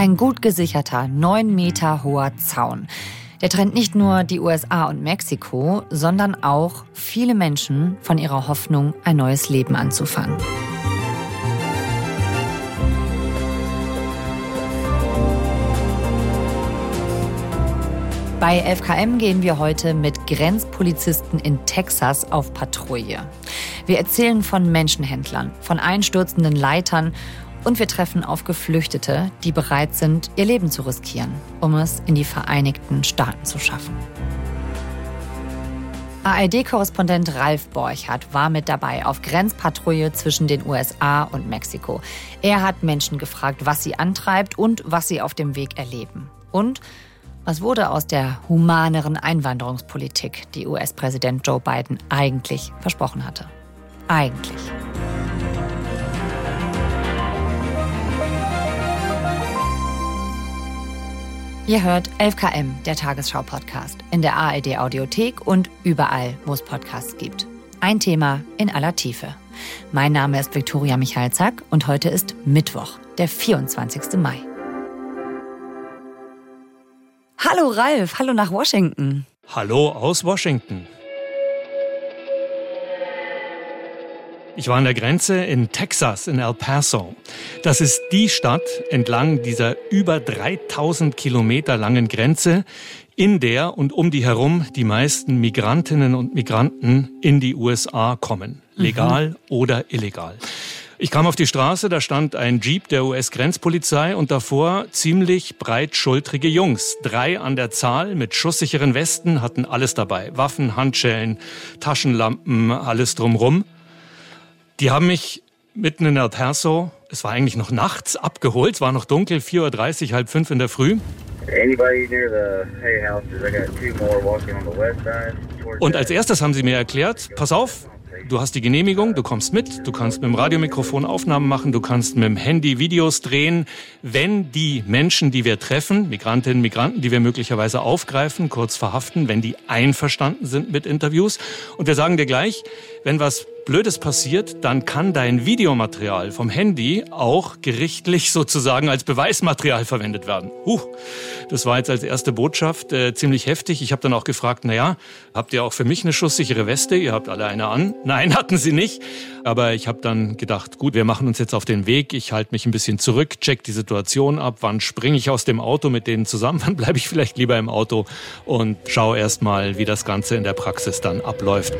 Ein gut gesicherter, neun Meter hoher Zaun. Der trennt nicht nur die USA und Mexiko, sondern auch viele Menschen von ihrer Hoffnung, ein neues Leben anzufangen. Bei FKM gehen wir heute mit Grenzpolizisten in Texas auf Patrouille. Wir erzählen von Menschenhändlern, von einstürzenden Leitern und wir treffen auf Geflüchtete, die bereit sind, ihr Leben zu riskieren, um es in die Vereinigten Staaten zu schaffen. ARD-Korrespondent Ralf Borchardt war mit dabei auf Grenzpatrouille zwischen den USA und Mexiko. Er hat Menschen gefragt, was sie antreibt und was sie auf dem Weg erleben. Und was wurde aus der humaneren Einwanderungspolitik, die US-Präsident Joe Biden eigentlich versprochen hatte? Eigentlich. Ihr hört 11KM, der Tagesschau-Podcast, in der ARD-Audiothek und überall, wo es Podcasts gibt. Ein Thema in aller Tiefe. Mein Name ist Viktoria Michalzack und heute ist Mittwoch, der 24. Mai. Hallo Ralf, hallo nach Washington. Hallo aus Washington. Ich war an der Grenze in Texas, in El Paso. Das ist die Stadt entlang dieser über 3000 Kilometer langen Grenze, in der und um die herum die meisten Migrantinnen und Migranten in die USA kommen. Legal mhm. oder illegal. Ich kam auf die Straße, da stand ein Jeep der US-Grenzpolizei und davor ziemlich breitschultrige Jungs. Drei an der Zahl mit schusssicheren Westen hatten alles dabei. Waffen, Handschellen, Taschenlampen, alles drumrum. Die haben mich mitten in El Paso, es war eigentlich noch nachts, abgeholt. Es war noch dunkel, 4.30 Uhr, halb fünf in der Früh. Und als erstes haben sie mir erklärt, pass auf, Du hast die Genehmigung, du kommst mit, du kannst mit dem Radiomikrofon Aufnahmen machen, du kannst mit dem Handy Videos drehen. Wenn die Menschen, die wir treffen, Migrantinnen, Migranten, die wir möglicherweise aufgreifen, kurz verhaften, wenn die einverstanden sind mit Interviews. Und wir sagen dir gleich, wenn was Blödes passiert, dann kann dein Videomaterial vom Handy auch gerichtlich sozusagen als Beweismaterial verwendet werden. Huh, das war jetzt als erste Botschaft äh, ziemlich heftig. Ich habe dann auch gefragt, na ja, habt ihr auch für mich eine schusssichere Weste? Ihr habt alle eine an. Nein, hatten sie nicht. Aber ich habe dann gedacht, gut, wir machen uns jetzt auf den Weg. Ich halte mich ein bisschen zurück, check die Situation ab. Wann springe ich aus dem Auto mit denen zusammen? Wann bleibe ich vielleicht lieber im Auto und schaue erst mal, wie das Ganze in der Praxis dann abläuft.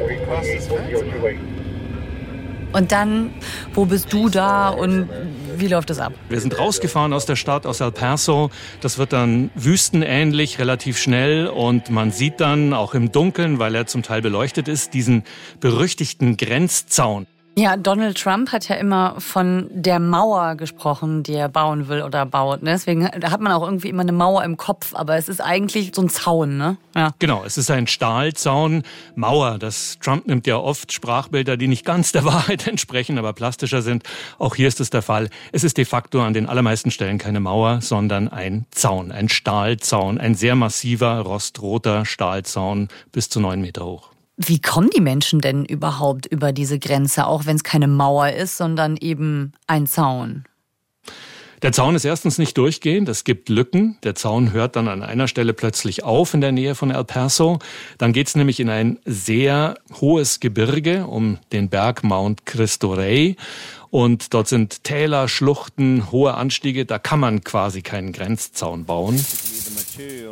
Und dann, wo bist du da und wie läuft das ab? Wir sind rausgefahren aus der Stadt, aus El Paso. Das wird dann wüstenähnlich, relativ schnell. Und man sieht dann auch im Dunkeln, weil er zum Teil beleuchtet ist, diesen berüchtigten Grenzzaun. Ja, Donald Trump hat ja immer von der Mauer gesprochen, die er bauen will oder baut. Ne? Deswegen hat man auch irgendwie immer eine Mauer im Kopf, aber es ist eigentlich so ein Zaun, ne? Ja. Genau, es ist ein Stahlzaun, Mauer. Das Trump nimmt ja oft Sprachbilder, die nicht ganz der Wahrheit entsprechen, aber plastischer sind. Auch hier ist es der Fall. Es ist de facto an den allermeisten Stellen keine Mauer, sondern ein Zaun, ein Stahlzaun, ein sehr massiver, rostroter Stahlzaun bis zu neun Meter hoch. Wie kommen die Menschen denn überhaupt über diese Grenze, auch wenn es keine Mauer ist, sondern eben ein Zaun? Der Zaun ist erstens nicht durchgehend, es gibt Lücken. Der Zaun hört dann an einer Stelle plötzlich auf in der Nähe von El Paso. Dann geht es nämlich in ein sehr hohes Gebirge um den Berg Mount Cristo Rey. Und dort sind Täler, Schluchten, hohe Anstiege. Da kann man quasi keinen Grenzzaun bauen.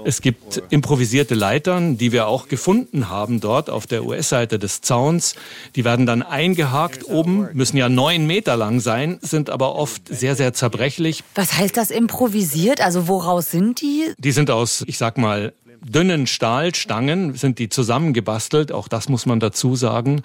Es gibt improvisierte Leitern, die wir auch gefunden haben dort auf der US-Seite des Zauns. Die werden dann eingehakt oben, müssen ja neun Meter lang sein, sind aber oft sehr, sehr zerbrechlich. Was heißt das improvisiert? Also woraus sind die? Die sind aus, ich sag mal, dünnen Stahlstangen sind die zusammengebastelt. Auch das muss man dazu sagen.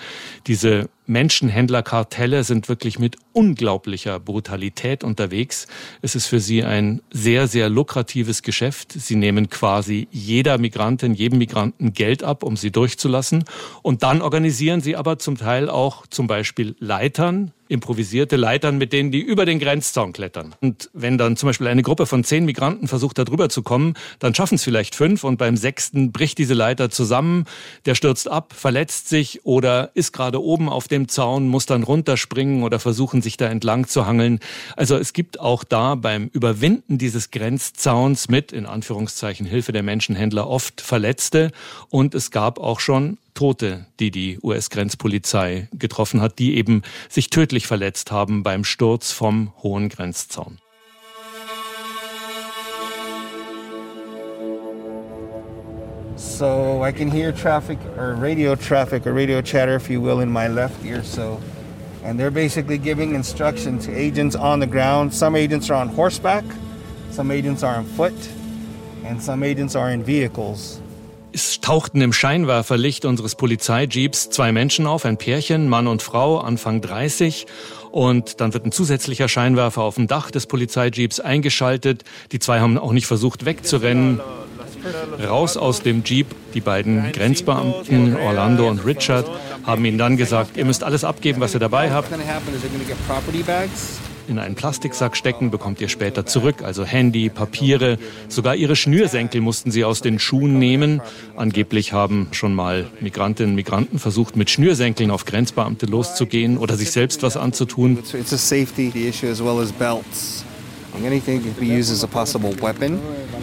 Diese Menschenhändlerkartelle sind wirklich mit unglaublicher Brutalität unterwegs. Es ist für sie ein sehr, sehr lukratives Geschäft. Sie nehmen quasi jeder Migrantin, jedem Migranten Geld ab, um sie durchzulassen. Und dann organisieren sie aber zum Teil auch zum Beispiel Leitern, improvisierte Leitern, mit denen die über den Grenzzaun klettern. Und wenn dann zum Beispiel eine Gruppe von zehn Migranten versucht, da drüber zu kommen, dann schaffen es vielleicht fünf und beim sechsten bricht diese Leiter zusammen, der stürzt ab, verletzt sich oder ist gerade oben auf dem Zaun, muss dann runterspringen oder versuchen, sich da entlang zu hangeln. Also es gibt auch da beim Überwinden dieses Grenzzauns mit, in Anführungszeichen, Hilfe der Menschenhändler oft Verletzte und es gab auch schon Tote, die die US-Grenzpolizei getroffen hat, die eben sich tödlich verletzt haben beim Sturz vom hohen Grenzzaun. So I can hear traffic or radio traffic or radio chatter, if you will, in my left ear. So, and they're basically giving instruction to agents on the ground. Some agents are on horseback, some agents are on foot, and some agents are in vehicles. Es tauchten im Scheinwerferlicht unseres Polizeijeeps zwei Menschen auf, ein Pärchen, Mann und Frau, Anfang 30. Und dann wird ein zusätzlicher Scheinwerfer auf dem Dach des Polizeijeeps eingeschaltet. Die zwei haben auch nicht versucht wegzurennen. Raus aus dem Jeep. Die beiden Grenzbeamten, Orlando und Richard, haben ihnen dann gesagt, ihr müsst alles abgeben, was ihr dabei habt in einen Plastiksack stecken, bekommt ihr später zurück. Also Handy, Papiere, sogar ihre Schnürsenkel mussten sie aus den Schuhen nehmen. Angeblich haben schon mal Migrantinnen und Migranten versucht, mit Schnürsenkeln auf Grenzbeamte loszugehen oder sich selbst was anzutun.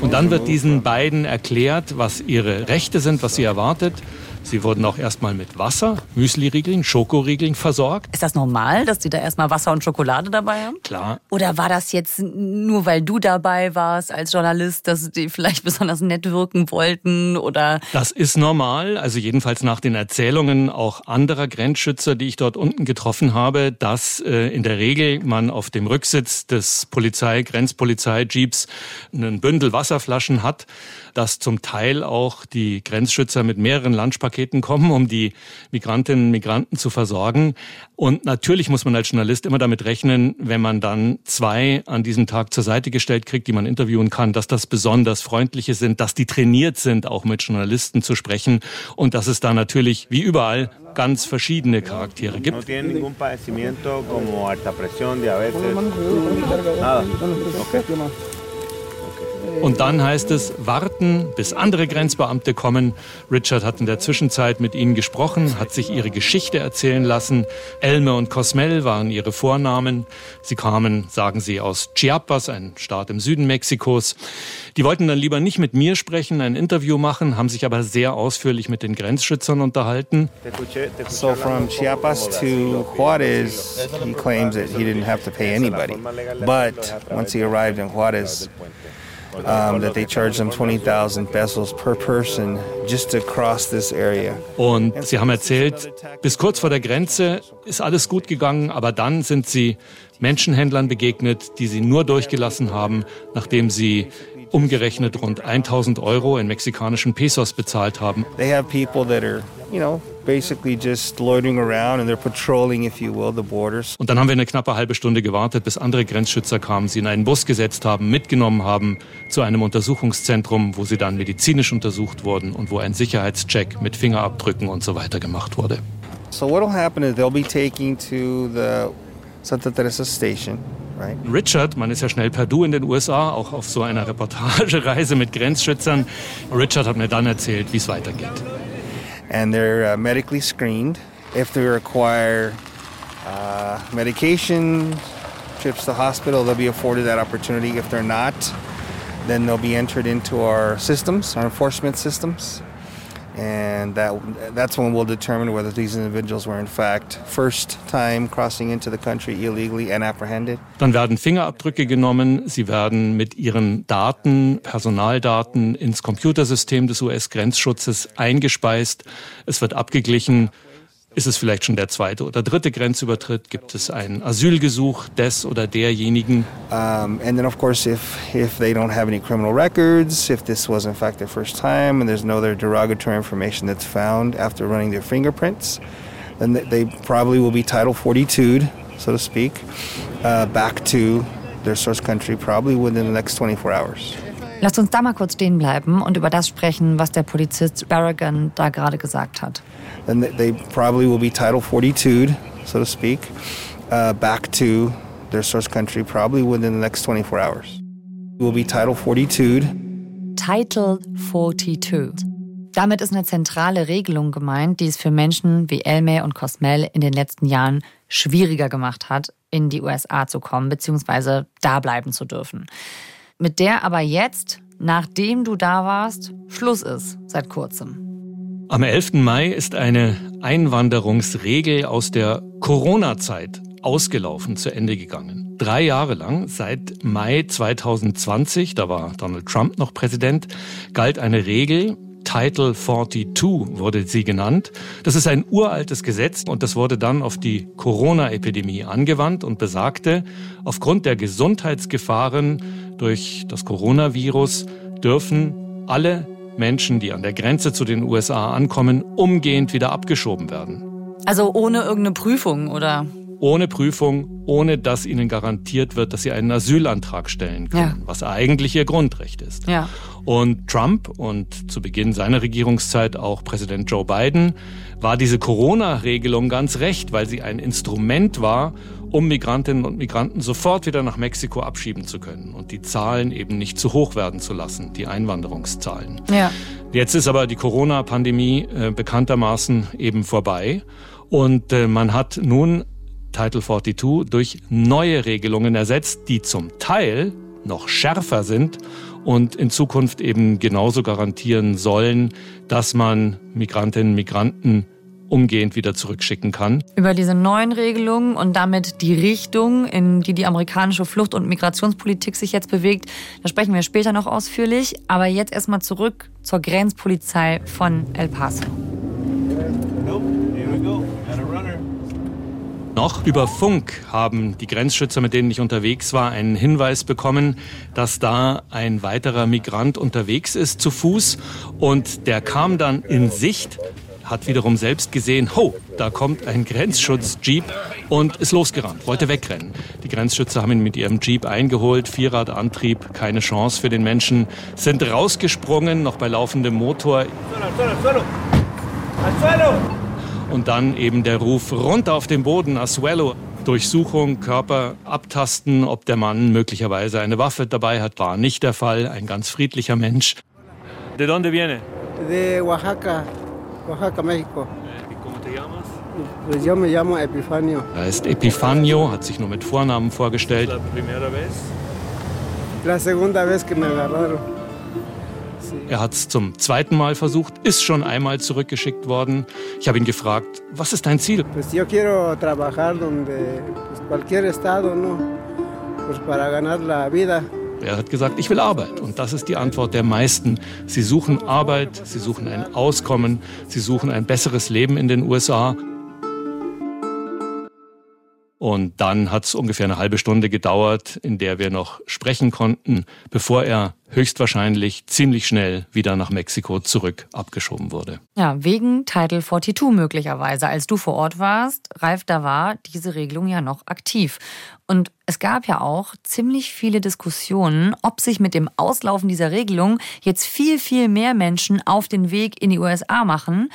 Und dann wird diesen beiden erklärt, was ihre Rechte sind, was sie erwartet. Sie wurden auch erstmal mit Wasser, Müsliriegeln, Schokoriegeln versorgt. Ist das normal, dass Sie da erstmal Wasser und Schokolade dabei haben? Klar. Oder war das jetzt nur, weil du dabei warst als Journalist, dass die vielleicht besonders nett wirken wollten oder? Das ist normal. Also jedenfalls nach den Erzählungen auch anderer Grenzschützer, die ich dort unten getroffen habe, dass äh, in der Regel man auf dem Rücksitz des Polizei, Grenzpolizei-Jeeps einen Bündel Wasserflaschen hat dass zum Teil auch die Grenzschützer mit mehreren Lunchpaketen kommen, um die Migrantinnen und Migranten zu versorgen. Und natürlich muss man als Journalist immer damit rechnen, wenn man dann zwei an diesem Tag zur Seite gestellt kriegt, die man interviewen kann, dass das besonders freundliche sind, dass die trainiert sind, auch mit Journalisten zu sprechen und dass es da natürlich wie überall ganz verschiedene Charaktere gibt. Und dann heißt es, warten, bis andere Grenzbeamte kommen. Richard hat in der Zwischenzeit mit ihnen gesprochen, hat sich ihre Geschichte erzählen lassen. Elme und Cosmel waren ihre Vornamen. Sie kamen, sagen sie, aus Chiapas, ein Staat im Süden Mexikos. Die wollten dann lieber nicht mit mir sprechen, ein Interview machen, haben sich aber sehr ausführlich mit den Grenzschützern unterhalten. So from Chiapas to Juarez, he claims that he didn't have to pay anybody. But once he arrived in Juarez, um, that they charge them 20,000 pesos per person just to cross this area. Und sie haben erzählt, bis kurz vor der Grenze ist alles gut gegangen, aber dann sind sie Menschenhändlern begegnet, die sie nur durchgelassen haben, nachdem sie umgerechnet rund 1000 Euro in mexikanischen Pesos bezahlt haben. They have people that are, you know, basically just loitering around and they're patrolling, if you will, the borders. Und dann haben wir eine knappe halbe Stunde gewartet, bis andere Grenzschützer kamen, sie in einen Bus gesetzt haben, mitgenommen haben zu einem Untersuchungszentrum, wo sie dann medizinisch untersucht wurden und wo ein Sicherheitscheck mit Fingerabdrücken und so weiter gemacht wurde. So what'll happen is they'll be taking to the Santa Teresa station. Richard, man ist ja schnell per Du in den USA, auch auf so einer Reportagereise mit Grenzschützern. Richard hat mir dann erzählt, wie es weitergeht. And they're uh, medically screened. If they require uh, medication, trips to hospital, they'll be afforded that opportunity. If they're not, then they'll be entered into our systems, our enforcement systems. And that that's when we'll determine whether these individuals were in fact first time crossing into the country illegally and apprehended. Dann werden Fingerabdrücke genommen, sie werden mit ihren Daten, Personaldaten ins Computersystem des US-Grenzschutzes eingespeist. Es wird abgeglichen, ist es vielleicht schon der zweite oder dritte Grenzübertritt? Gibt es ein Asylgesuch des oder derjenigen? Um, and then of course if, if they don't have any criminal records, if this was in fact their first time and there's no other derogatory information that's found after running their fingerprints, then they probably will be Title 42, so to speak, uh, back to their source country probably within the next 24 hours. Lasst uns da mal kurz stehen bleiben und über das sprechen, was der Polizist Barragan da gerade gesagt hat. Then they probably will be Title 42, so to speak, uh, back to their source country probably within the next 24 hours. Will be Title 42. Title 42. Damit ist eine zentrale Regelung gemeint, die es für Menschen wie Elme und Cosmel in den letzten Jahren schwieriger gemacht hat, in die USA zu kommen bzw. da bleiben zu dürfen. Mit der aber jetzt, nachdem du da warst, Schluss ist seit kurzem. Am 11. Mai ist eine Einwanderungsregel aus der Corona-Zeit ausgelaufen, zu Ende gegangen. Drei Jahre lang, seit Mai 2020, da war Donald Trump noch Präsident, galt eine Regel, Title 42 wurde sie genannt. Das ist ein uraltes Gesetz und das wurde dann auf die Corona-Epidemie angewandt und besagte, aufgrund der Gesundheitsgefahren durch das Coronavirus dürfen alle Menschen, die an der Grenze zu den USA ankommen, umgehend wieder abgeschoben werden. Also ohne irgendeine Prüfung, oder? Ohne Prüfung, ohne dass ihnen garantiert wird, dass sie einen Asylantrag stellen können, ja. was eigentlich ihr Grundrecht ist. Ja. Und Trump und zu Beginn seiner Regierungszeit auch Präsident Joe Biden war diese Corona-Regelung ganz recht, weil sie ein Instrument war, um Migrantinnen und Migranten sofort wieder nach Mexiko abschieben zu können und die Zahlen eben nicht zu hoch werden zu lassen, die Einwanderungszahlen. Ja. Jetzt ist aber die Corona-Pandemie äh, bekanntermaßen eben vorbei und äh, man hat nun Title 42 durch neue Regelungen ersetzt, die zum Teil noch schärfer sind und in Zukunft eben genauso garantieren sollen, dass man Migrantinnen und Migranten umgehend wieder zurückschicken kann. Über diese neuen Regelungen und damit die Richtung, in die die amerikanische Flucht- und Migrationspolitik sich jetzt bewegt, da sprechen wir später noch ausführlich. Aber jetzt erstmal zurück zur Grenzpolizei von El Paso. Noch über Funk haben die Grenzschützer, mit denen ich unterwegs war, einen Hinweis bekommen, dass da ein weiterer Migrant unterwegs ist zu Fuß. Und der kam dann in Sicht hat wiederum selbst gesehen, ho, da kommt ein Grenzschutz-Jeep und ist losgerannt, wollte wegrennen. Die Grenzschützer haben ihn mit ihrem Jeep eingeholt, Vierradantrieb, keine Chance für den Menschen, sind rausgesprungen, noch bei laufendem Motor. Und dann eben der Ruf runter auf den Boden, Asuelo. Durchsuchung, Körper abtasten, ob der Mann möglicherweise eine Waffe dabei hat, war nicht der Fall. Ein ganz friedlicher Mensch. De dónde viene? De Oaxaca. Oaxaca, México. ¿Y cómo te llamas? Pues yo me llamo Epifanio. Er ist Epifanio, hat sich nur mit Vornamen vorgestellt. La primera vez? La segunda vez que me agarraron. Er hat es zum zweiten Mal versucht, ist schon einmal zurückgeschickt worden. Ich habe ihn gefragt, was ist dein Ziel? Pues yo quiero trabajar donde pues cualquier estado, ¿no? Pues para ganar la vida. Er hat gesagt, ich will Arbeit. Und das ist die Antwort der meisten. Sie suchen Arbeit, sie suchen ein Auskommen, sie suchen ein besseres Leben in den USA. Und dann hat es ungefähr eine halbe Stunde gedauert, in der wir noch sprechen konnten, bevor er höchstwahrscheinlich ziemlich schnell wieder nach Mexiko zurück abgeschoben wurde. Ja, wegen Title 42 möglicherweise. Als du vor Ort warst, Ralf, da war diese Regelung ja noch aktiv. Und es gab ja auch ziemlich viele Diskussionen, ob sich mit dem Auslaufen dieser Regelung jetzt viel, viel mehr Menschen auf den Weg in die USA machen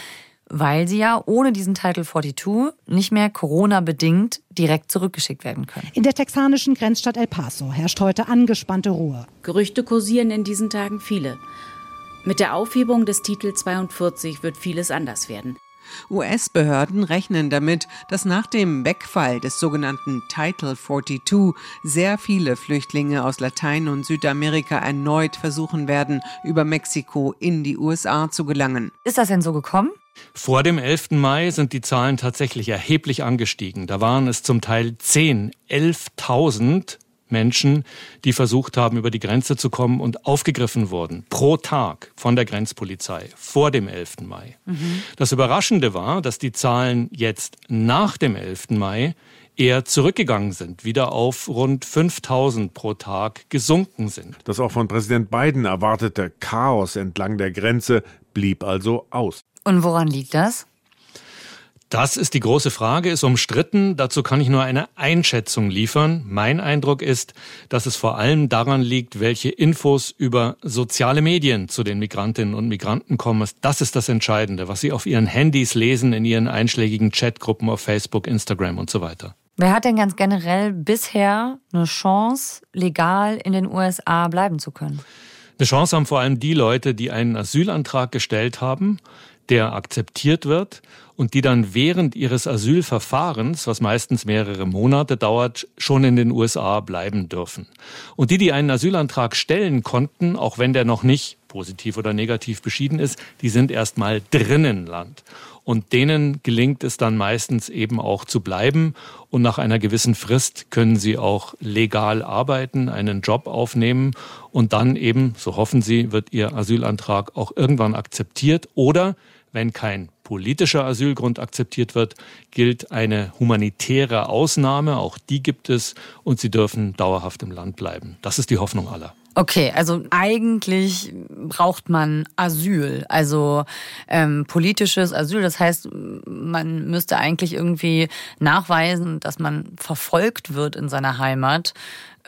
weil sie ja ohne diesen Title 42 nicht mehr Corona-bedingt direkt zurückgeschickt werden können. In der texanischen Grenzstadt El Paso herrscht heute angespannte Ruhe. Gerüchte kursieren in diesen Tagen viele. Mit der Aufhebung des Titel 42 wird vieles anders werden. US-Behörden rechnen damit, dass nach dem Wegfall des sogenannten Title 42 sehr viele Flüchtlinge aus Latein- und Südamerika erneut versuchen werden, über Mexiko in die USA zu gelangen. Ist das denn so gekommen? Vor dem 11. Mai sind die Zahlen tatsächlich erheblich angestiegen. Da waren es zum Teil 10, 11.000 Menschen, die versucht haben, über die Grenze zu kommen und aufgegriffen wurden, pro Tag von der Grenzpolizei vor dem 11. Mai. Mhm. Das Überraschende war, dass die Zahlen jetzt nach dem 11. Mai eher zurückgegangen sind, wieder auf rund 5000 pro Tag gesunken sind. Das auch von Präsident Biden erwartete Chaos entlang der Grenze blieb also aus. Und woran liegt das? Das ist die große Frage, ist umstritten. Dazu kann ich nur eine Einschätzung liefern. Mein Eindruck ist, dass es vor allem daran liegt, welche Infos über soziale Medien zu den Migrantinnen und Migranten kommen. Das ist das Entscheidende, was sie auf ihren Handys lesen, in ihren einschlägigen Chatgruppen auf Facebook, Instagram und so weiter. Wer hat denn ganz generell bisher eine Chance, legal in den USA bleiben zu können? Eine Chance haben vor allem die Leute, die einen Asylantrag gestellt haben, der akzeptiert wird und die dann während ihres Asylverfahrens, was meistens mehrere Monate dauert, schon in den USA bleiben dürfen. Und die, die einen Asylantrag stellen konnten, auch wenn der noch nicht positiv oder negativ beschieden ist, die sind erstmal drinnen Land. Und denen gelingt es dann meistens eben auch zu bleiben. Und nach einer gewissen Frist können sie auch legal arbeiten, einen Job aufnehmen. Und dann eben, so hoffen sie, wird ihr Asylantrag auch irgendwann akzeptiert. Oder wenn kein politischer Asylgrund akzeptiert wird, gilt eine humanitäre Ausnahme. Auch die gibt es. Und sie dürfen dauerhaft im Land bleiben. Das ist die Hoffnung aller. Okay, also eigentlich braucht man Asyl, also ähm, politisches Asyl. Das heißt, man müsste eigentlich irgendwie nachweisen, dass man verfolgt wird in seiner Heimat.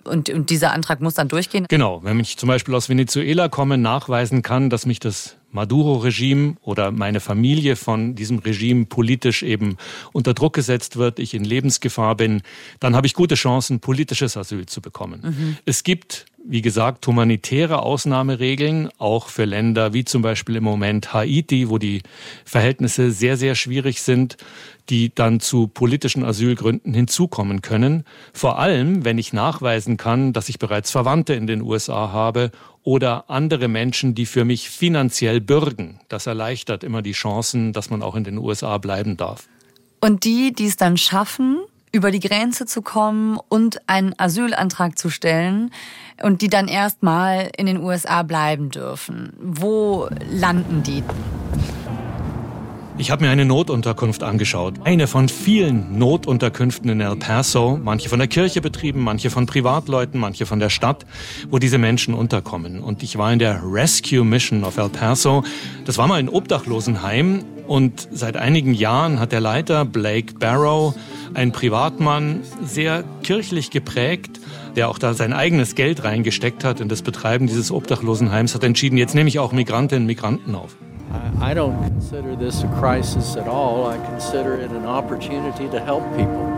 Und, und dieser Antrag muss dann durchgehen? Genau, wenn ich zum Beispiel aus Venezuela komme, nachweisen kann, dass mich das Maduro-Regime oder meine Familie von diesem Regime politisch eben unter Druck gesetzt wird, ich in Lebensgefahr bin, dann habe ich gute Chancen, politisches Asyl zu bekommen. Mhm. Es gibt wie gesagt, humanitäre Ausnahmeregeln, auch für Länder wie zum Beispiel im Moment Haiti, wo die Verhältnisse sehr, sehr schwierig sind, die dann zu politischen Asylgründen hinzukommen können. Vor allem, wenn ich nachweisen kann, dass ich bereits Verwandte in den USA habe oder andere Menschen, die für mich finanziell bürgen. Das erleichtert immer die Chancen, dass man auch in den USA bleiben darf. Und die, die es dann schaffen, über die Grenze zu kommen und einen Asylantrag zu stellen und die dann erstmal in den USA bleiben dürfen. Wo landen die? Ich habe mir eine Notunterkunft angeschaut. Eine von vielen Notunterkünften in El Paso, manche von der Kirche betrieben, manche von Privatleuten, manche von der Stadt, wo diese Menschen unterkommen. Und ich war in der Rescue Mission of El Paso. Das war mal ein Obdachlosenheim und seit einigen Jahren hat der Leiter Blake Barrow, ein Privatmann, sehr kirchlich geprägt, der auch da sein eigenes Geld reingesteckt hat in das Betreiben dieses Obdachlosenheims, hat entschieden, jetzt nehme ich auch Migrantinnen und Migranten auf. I don't consider this a crisis at all. I consider it an opportunity to help people.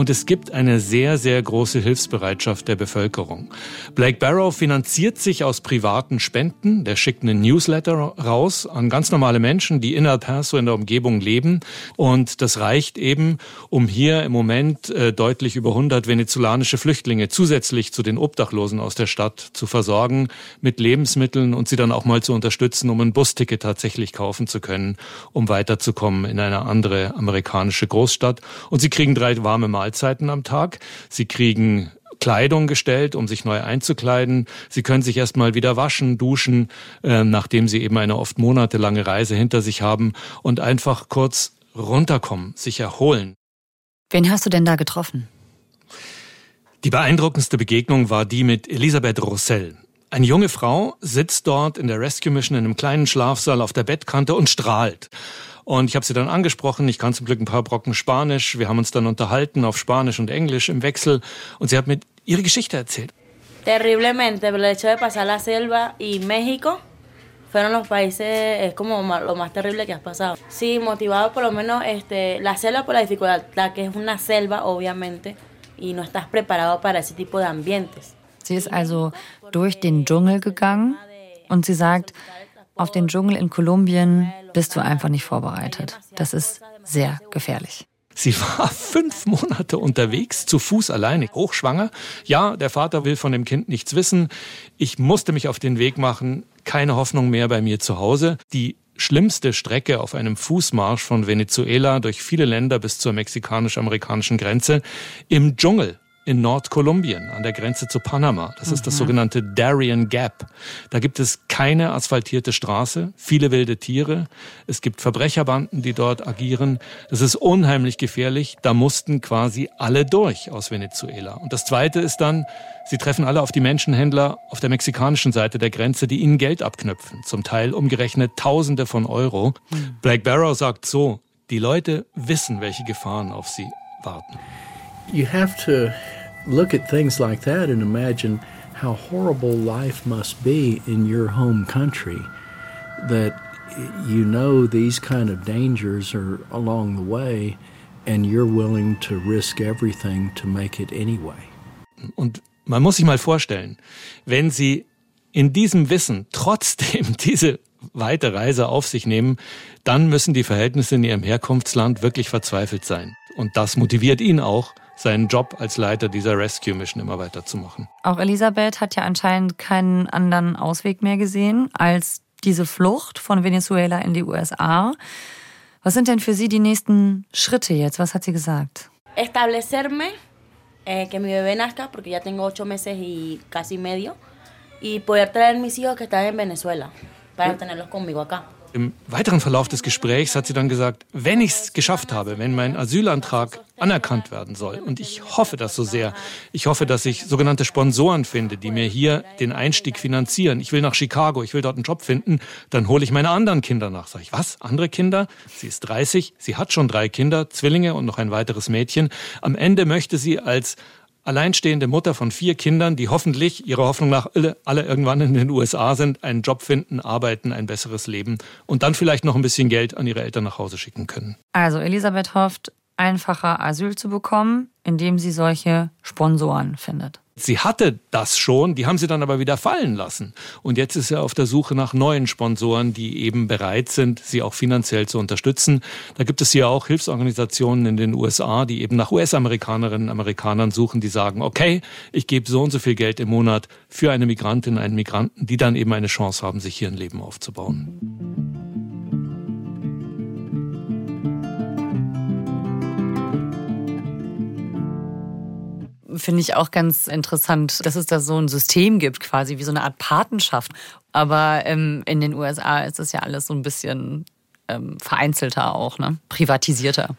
Und es gibt eine sehr, sehr große Hilfsbereitschaft der Bevölkerung. Blake Barrow finanziert sich aus privaten Spenden. Der schickt einen Newsletter raus an ganz normale Menschen, die in El Paso in der Umgebung leben. Und das reicht eben, um hier im Moment äh, deutlich über 100 venezolanische Flüchtlinge zusätzlich zu den Obdachlosen aus der Stadt zu versorgen mit Lebensmitteln und sie dann auch mal zu unterstützen, um ein Busticket tatsächlich kaufen zu können, um weiterzukommen in eine andere amerikanische Großstadt. Und sie kriegen drei warme Mahlzeiten Mahlzeiten am Tag. Sie kriegen Kleidung gestellt, um sich neu einzukleiden. Sie können sich erstmal wieder waschen, duschen, äh, nachdem sie eben eine oft monatelange Reise hinter sich haben und einfach kurz runterkommen, sich erholen. Wen hast du denn da getroffen? Die beeindruckendste Begegnung war die mit Elisabeth Rossell. Eine junge Frau sitzt dort in der Rescue Mission in einem kleinen Schlafsaal auf der Bettkante und strahlt. Und ich habe sie dann angesprochen. Ich kann zum Glück ein paar Brocken Spanisch. Wir haben uns dann unterhalten auf Spanisch und Englisch im Wechsel. Und sie hat mir ihre Geschichte erzählt. Terriblemente, el hecho de pasar la selva y México fueron los países, es como lo más terrible que has pasado. Sí, motivado por lo menos este, la selva por la dificultad, que es una selva, obviamente, y no estás preparado para ese tipo de ambientes. Sie ist also durch den Dschungel gegangen und sie sagt, auf den Dschungel in Kolumbien bist du einfach nicht vorbereitet. Das ist sehr gefährlich. Sie war fünf Monate unterwegs, zu Fuß alleine, hochschwanger. Ja, der Vater will von dem Kind nichts wissen. Ich musste mich auf den Weg machen. Keine Hoffnung mehr bei mir zu Hause. Die schlimmste Strecke auf einem Fußmarsch von Venezuela durch viele Länder bis zur mexikanisch-amerikanischen Grenze im Dschungel in Nordkolumbien an der Grenze zu Panama. Das ist das mhm. sogenannte Darien Gap. Da gibt es keine asphaltierte Straße, viele wilde Tiere. Es gibt Verbrecherbanden, die dort agieren. Das ist unheimlich gefährlich. Da mussten quasi alle durch aus Venezuela. Und das Zweite ist dann, sie treffen alle auf die Menschenhändler auf der mexikanischen Seite der Grenze, die ihnen Geld abknüpfen. Zum Teil umgerechnet Tausende von Euro. Mhm. Black Barrow sagt so, die Leute wissen, welche Gefahren auf sie warten. You have to look at things like that and imagine how horrible life must be in your home country that you know these kind of dangers are along the way and you're willing to risk everything to make it anyway. Und man muss sich mal vorstellen, wenn Sie in diesem Wissen trotzdem diese weite Reise auf sich nehmen, dann müssen die Verhältnisse in ihrem Herkunftsland wirklich verzweifelt sein. Und das motiviert ihn auch, seinen Job als Leiter dieser Rescue Mission immer weiterzumachen. Auch Elisabeth hat ja anscheinend keinen anderen Ausweg mehr gesehen als diese Flucht von Venezuela in die USA. Was sind denn für Sie die nächsten Schritte jetzt? Was hat sie gesagt? Establecerme, eh, que mi bebé nazca, porque ya tengo ocho meses y casi medio, y poder traer mis hijos que están en Venezuela, para tenerlos conmigo acá. Im weiteren Verlauf des Gesprächs hat sie dann gesagt, wenn ich es geschafft habe, wenn mein Asylantrag anerkannt werden soll, und ich hoffe das so sehr, ich hoffe, dass ich sogenannte Sponsoren finde, die mir hier den Einstieg finanzieren. Ich will nach Chicago, ich will dort einen Job finden, dann hole ich meine anderen Kinder nach. Sag ich, was? Andere Kinder? Sie ist 30, sie hat schon drei Kinder, Zwillinge und noch ein weiteres Mädchen. Am Ende möchte sie als alleinstehende Mutter von vier Kindern, die hoffentlich ihrer Hoffnung nach alle, irgendwann in den USA sind, einen Job finden, arbeiten, ein besseres Leben und dann vielleicht noch ein bisschen Geld an ihre Eltern nach Hause schicken können. Also Elisabeth hofft, einfacher Asyl zu bekommen, indem sie solche Sponsoren findet. Sie hatte das schon, die haben sie dann aber wieder fallen lassen. Und jetzt ist er auf der Suche nach neuen Sponsoren, die eben bereit sind, sie auch finanziell zu unterstützen. Da gibt es hier auch Hilfsorganisationen in den USA, die eben nach US-Amerikanerinnen und Amerikanern suchen, die sagen, okay, ich gebe so und so viel Geld im Monat für eine Migrantin, einen Migranten, die dann eben eine Chance haben, sich hier ein Leben aufzubauen. Finde ich auch ganz interessant, dass es da so ein System gibt, quasi wie so eine Art Patenschaft. Aber ähm, in den USA ist das ja alles so ein bisschen ähm, vereinzelter auch, ne? privatisierter.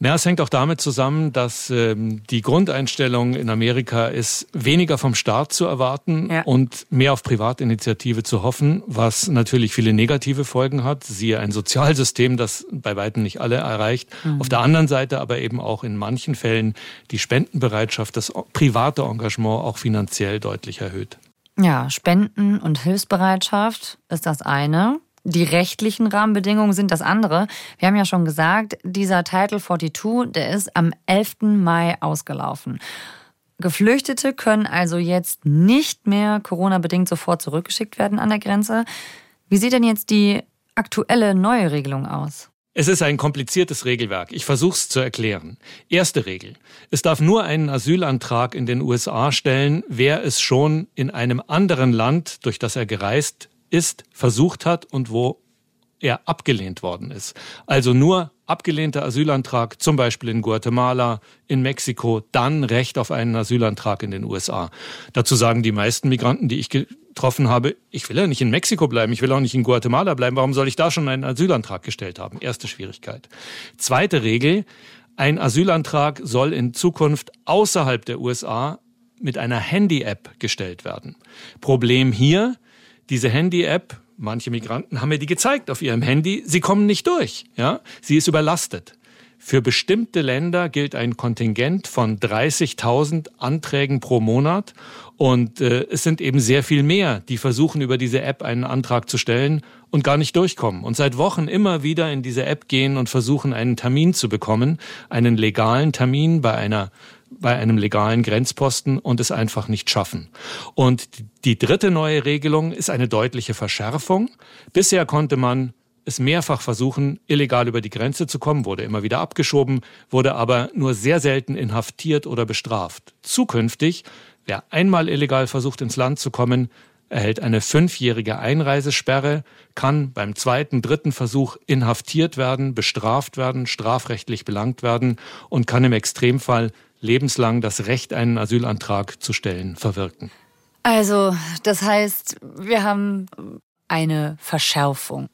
Ja, es hängt auch damit zusammen, dass ähm, die Grundeinstellung in Amerika ist, weniger vom Staat zu erwarten ja. und mehr auf Privatinitiative zu hoffen, was natürlich viele negative Folgen hat. Siehe ein Sozialsystem, das bei weitem nicht alle erreicht. Mhm. Auf der anderen Seite aber eben auch in manchen Fällen die Spendenbereitschaft, das private Engagement auch finanziell deutlich erhöht. Ja, Spenden und Hilfsbereitschaft ist das eine. Die rechtlichen Rahmenbedingungen sind das andere. Wir haben ja schon gesagt, dieser Title 42, der ist am 11. Mai ausgelaufen. Geflüchtete können also jetzt nicht mehr Corona-bedingt sofort zurückgeschickt werden an der Grenze. Wie sieht denn jetzt die aktuelle neue Regelung aus? Es ist ein kompliziertes Regelwerk. Ich versuche es zu erklären. Erste Regel. Es darf nur einen Asylantrag in den USA stellen, wer es schon in einem anderen Land, durch das er gereist ist, versucht hat und wo er abgelehnt worden ist. Also nur abgelehnter Asylantrag, zum Beispiel in Guatemala, in Mexiko, dann Recht auf einen Asylantrag in den USA. Dazu sagen die meisten Migranten, die ich getroffen habe, ich will ja nicht in Mexiko bleiben, ich will auch nicht in Guatemala bleiben, warum soll ich da schon einen Asylantrag gestellt haben? Erste Schwierigkeit. Zweite Regel, ein Asylantrag soll in Zukunft außerhalb der USA mit einer Handy-App gestellt werden. Problem hier, diese Handy-App, manche Migranten haben mir die gezeigt auf ihrem Handy, sie kommen nicht durch. Ja? Sie ist überlastet. Für bestimmte Länder gilt ein Kontingent von 30.000 Anträgen pro Monat und äh, es sind eben sehr viel mehr, die versuchen über diese App einen Antrag zu stellen und gar nicht durchkommen und seit Wochen immer wieder in diese App gehen und versuchen einen Termin zu bekommen, einen legalen Termin bei einer bei einem legalen Grenzposten und es einfach nicht schaffen. Und die dritte neue Regelung ist eine deutliche Verschärfung. Bisher konnte man es mehrfach versuchen, illegal über die Grenze zu kommen, wurde immer wieder abgeschoben, wurde aber nur sehr selten inhaftiert oder bestraft. Zukünftig, wer einmal illegal versucht, ins Land zu kommen, erhält eine fünfjährige Einreisesperre, kann beim zweiten, dritten Versuch inhaftiert werden, bestraft werden, strafrechtlich belangt werden und kann im Extremfall lebenslang das Recht, einen Asylantrag zu stellen, verwirken. Also, das heißt, wir haben eine Verschärfung.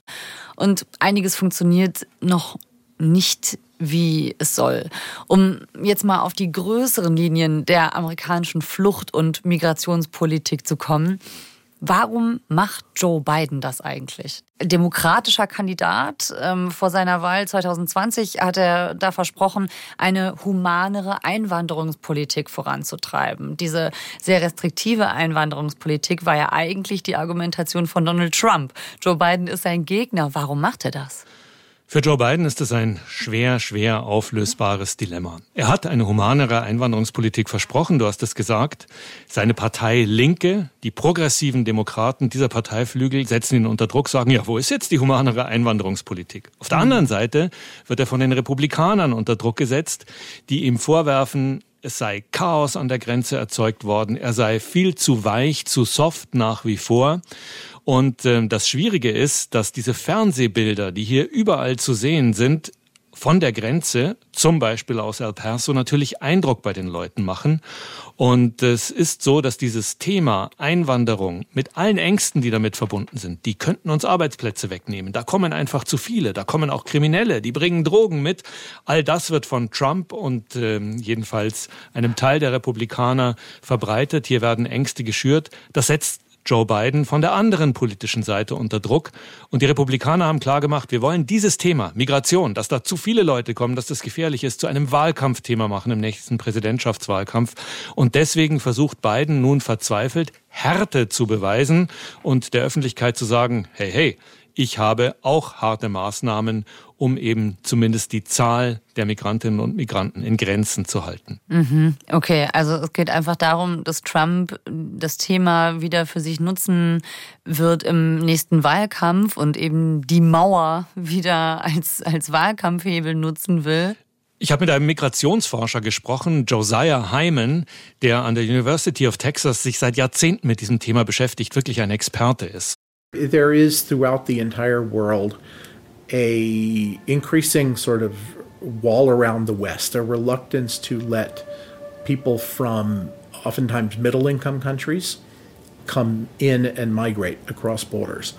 Und einiges funktioniert noch nicht wie es soll. Um jetzt mal auf die größeren Linien der amerikanischen Flucht- und Migrationspolitik zu kommen. Warum macht Joe Biden das eigentlich? Demokratischer Kandidat. Ähm, vor seiner Wahl 2020 hat er da versprochen, eine humanere Einwanderungspolitik voranzutreiben. Diese sehr restriktive Einwanderungspolitik war ja eigentlich die Argumentation von Donald Trump. Joe Biden ist sein Gegner. Warum macht er das? Für Joe Biden ist es ein schwer, schwer auflösbares Dilemma. Er hat eine humanere Einwanderungspolitik versprochen, du hast es gesagt. Seine Partei Linke, die progressiven Demokraten dieser Parteiflügel setzen ihn unter Druck, sagen, ja, wo ist jetzt die humanere Einwanderungspolitik? Auf der anderen Seite wird er von den Republikanern unter Druck gesetzt, die ihm vorwerfen, es sei Chaos an der Grenze erzeugt worden, er sei viel zu weich, zu soft nach wie vor. Und äh, das Schwierige ist, dass diese Fernsehbilder, die hier überall zu sehen sind, von der Grenze, zum Beispiel aus El Paso, natürlich Eindruck bei den Leuten machen. Und es ist so, dass dieses Thema Einwanderung mit allen Ängsten, die damit verbunden sind, die könnten uns Arbeitsplätze wegnehmen. Da kommen einfach zu viele. Da kommen auch Kriminelle, die bringen Drogen mit. All das wird von Trump und äh, jedenfalls einem Teil der Republikaner verbreitet. Hier werden Ängste geschürt. Das setzt Joe Biden von der anderen politischen Seite unter Druck. Und die Republikaner haben klargemacht, wir wollen dieses Thema, Migration, dass da zu viele Leute kommen, dass das gefährlich ist, zu einem Wahlkampfthema machen im nächsten Präsidentschaftswahlkampf. Und deswegen versucht Biden nun verzweifelt, Härte zu beweisen und der Öffentlichkeit zu sagen, hey, hey, ich habe auch harte Maßnahmen, um eben zumindest die Zahl der Migrantinnen und Migranten in Grenzen zu halten. Mhm. Okay, also es geht einfach darum, dass Trump das Thema wieder für sich nutzen wird im nächsten Wahlkampf und eben die Mauer wieder als, als Wahlkampfhebel nutzen will. Ich habe mit einem Migrationsforscher gesprochen, Josiah Hyman, der an der University of Texas sich seit Jahrzehnten mit diesem Thema beschäftigt, wirklich ein Experte ist. There is throughout the entire world a increasing sort of wall around the West, a reluctance to let people from oftentimes middle income countries come in and migrate across borders.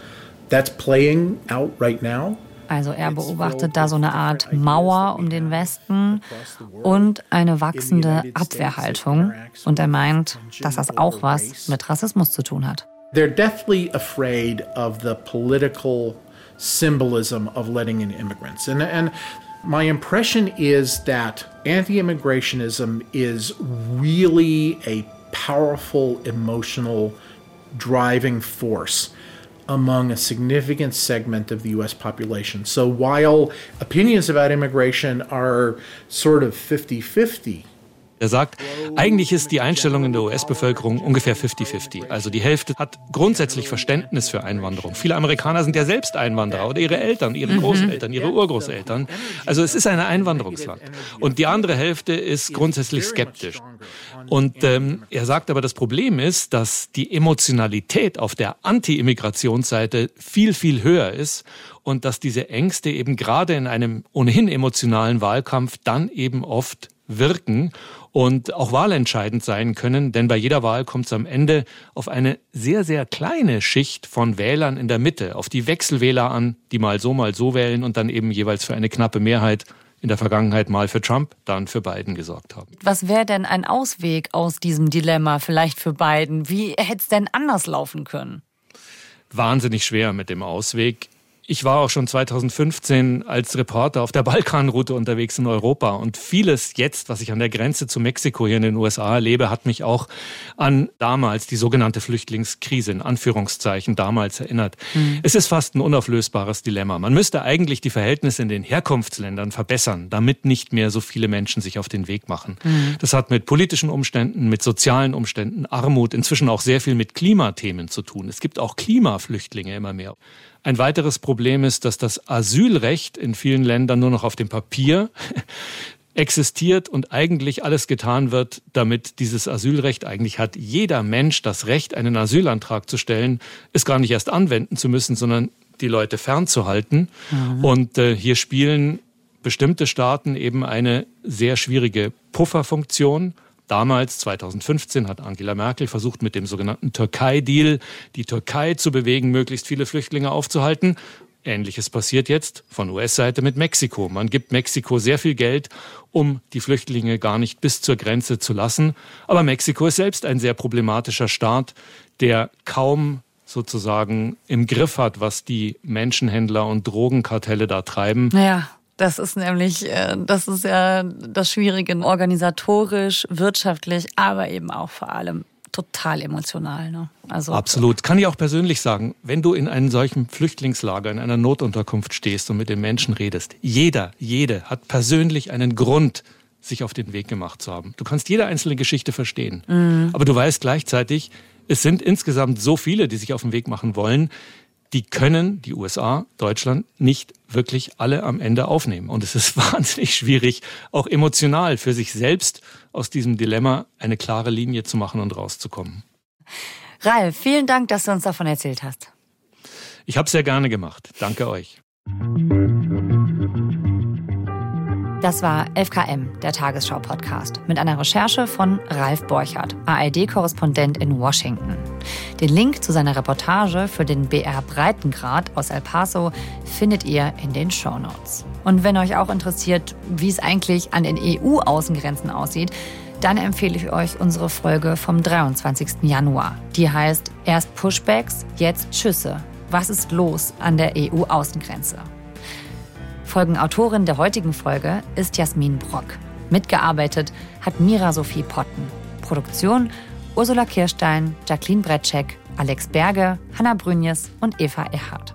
That's playing out right now. Also er beobachtet da so eine Art Mauer um den Westen und eine wachsende Abwehrhaltung. Und er meint, dass das auch was mit Rassismus zu tun hat. They're deathly afraid of the political symbolism of letting in immigrants. And, and my impression is that anti immigrationism is really a powerful emotional driving force among a significant segment of the US population. So while opinions about immigration are sort of 50 50, Er sagt, eigentlich ist die Einstellung in der US-Bevölkerung ungefähr 50-50. Also die Hälfte hat grundsätzlich Verständnis für Einwanderung. Viele Amerikaner sind ja selbst Einwanderer oder ihre Eltern, ihre mhm. Großeltern, ihre Urgroßeltern. Also es ist ein Einwanderungsland. Und die andere Hälfte ist grundsätzlich skeptisch. Und ähm, er sagt aber, das Problem ist, dass die Emotionalität auf der Anti-Immigrationsseite viel, viel höher ist und dass diese Ängste eben gerade in einem ohnehin emotionalen Wahlkampf dann eben oft wirken und auch wahlentscheidend sein können, denn bei jeder Wahl kommt es am Ende auf eine sehr, sehr kleine Schicht von Wählern in der Mitte, auf die Wechselwähler an, die mal so, mal so wählen und dann eben jeweils für eine knappe Mehrheit in der Vergangenheit mal für Trump, dann für Biden gesorgt haben. Was wäre denn ein Ausweg aus diesem Dilemma vielleicht für Biden? Wie hätte es denn anders laufen können? Wahnsinnig schwer mit dem Ausweg. Ich war auch schon 2015 als Reporter auf der Balkanroute unterwegs in Europa und vieles jetzt, was ich an der Grenze zu Mexiko hier in den USA erlebe, hat mich auch an damals die sogenannte Flüchtlingskrise in Anführungszeichen damals erinnert. Mhm. Es ist fast ein unauflösbares Dilemma. Man müsste eigentlich die Verhältnisse in den Herkunftsländern verbessern, damit nicht mehr so viele Menschen sich auf den Weg machen. Mhm. Das hat mit politischen Umständen, mit sozialen Umständen, Armut, inzwischen auch sehr viel mit Klimathemen zu tun. Es gibt auch Klimaflüchtlinge immer mehr. Ein weiteres Problem ist, dass das Asylrecht in vielen Ländern nur noch auf dem Papier existiert und eigentlich alles getan wird, damit dieses Asylrecht eigentlich hat jeder Mensch das Recht, einen Asylantrag zu stellen, es gar nicht erst anwenden zu müssen, sondern die Leute fernzuhalten. Mhm. Und äh, hier spielen bestimmte Staaten eben eine sehr schwierige Pufferfunktion. Damals, 2015, hat Angela Merkel versucht, mit dem sogenannten Türkei-Deal die Türkei zu bewegen, möglichst viele Flüchtlinge aufzuhalten. Ähnliches passiert jetzt von US-Seite mit Mexiko. Man gibt Mexiko sehr viel Geld, um die Flüchtlinge gar nicht bis zur Grenze zu lassen. Aber Mexiko ist selbst ein sehr problematischer Staat, der kaum sozusagen im Griff hat, was die Menschenhändler und Drogenkartelle da treiben. Ja. Das ist nämlich, äh, das ist ja das Schwierige, organisatorisch, wirtschaftlich, aber eben auch vor allem total emotional. Ne? Also, Absolut. Kann ich auch persönlich sagen, wenn du in einem solchen Flüchtlingslager, in einer Notunterkunft stehst und mit den Menschen redest, jeder, jede hat persönlich einen Grund, sich auf den Weg gemacht zu haben. Du kannst jede einzelne Geschichte verstehen. Mhm. Aber du weißt gleichzeitig, es sind insgesamt so viele, die sich auf den Weg machen wollen, die können die USA, Deutschland nicht wirklich alle am Ende aufnehmen. Und es ist wahnsinnig schwierig, auch emotional für sich selbst aus diesem Dilemma eine klare Linie zu machen und rauszukommen. Ralf, vielen Dank, dass du uns davon erzählt hast. Ich habe sehr gerne gemacht. Danke euch. Das war FKM, der Tagesschau-Podcast, mit einer Recherche von Ralf Borchardt, ARD-Korrespondent in Washington. Den Link zu seiner Reportage für den BR Breitengrad aus El Paso findet ihr in den Show Notes. Und wenn euch auch interessiert, wie es eigentlich an den EU-Außengrenzen aussieht, dann empfehle ich euch unsere Folge vom 23. Januar. Die heißt Erst Pushbacks, jetzt Schüsse. Was ist los an der EU-Außengrenze? Folgenautorin der heutigen Folge ist Jasmin Brock. Mitgearbeitet hat Mira Sophie Potten. Produktion Ursula Kirstein, Jacqueline Bretschek, Alex Berge, Hanna Brünjes und Eva Erhardt.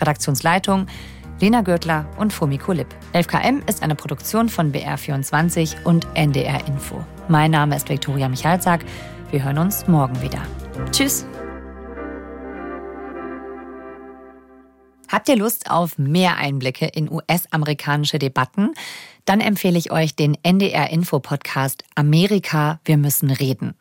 Redaktionsleitung Lena Gürtler und Fumiko Lipp. 11KM ist eine Produktion von BR24 und NDR Info. Mein Name ist Viktoria Michalzack. Wir hören uns morgen wieder. Tschüss! Habt ihr Lust auf mehr Einblicke in US-amerikanische Debatten? Dann empfehle ich euch den NDR Info Podcast Amerika, wir müssen reden.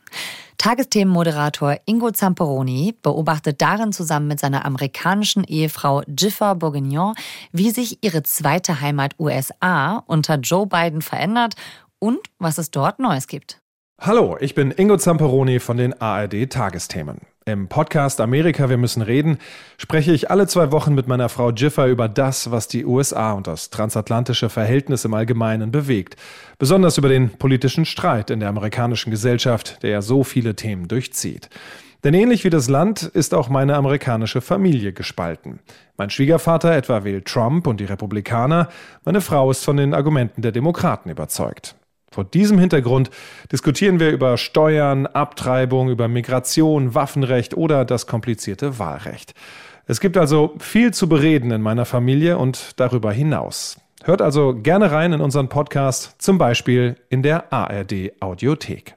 Tagesthemenmoderator Ingo Zamperoni beobachtet darin zusammen mit seiner amerikanischen Ehefrau Jiffer Bourguignon, wie sich ihre zweite Heimat USA unter Joe Biden verändert und was es dort Neues gibt. Hallo, ich bin Ingo Zamperoni von den ARD Tagesthemen. Im Podcast Amerika, wir müssen reden, spreche ich alle zwei Wochen mit meiner Frau Jiffer über das, was die USA und das transatlantische Verhältnis im Allgemeinen bewegt. Besonders über den politischen Streit in der amerikanischen Gesellschaft, der ja so viele Themen durchzieht. Denn ähnlich wie das Land ist auch meine amerikanische Familie gespalten. Mein Schwiegervater etwa wählt Trump und die Republikaner, meine Frau ist von den Argumenten der Demokraten überzeugt. Vor diesem Hintergrund diskutieren wir über Steuern, Abtreibung, über Migration, Waffenrecht oder das komplizierte Wahlrecht. Es gibt also viel zu bereden in meiner Familie und darüber hinaus. Hört also gerne rein in unseren Podcast, zum Beispiel in der ARD Audiothek.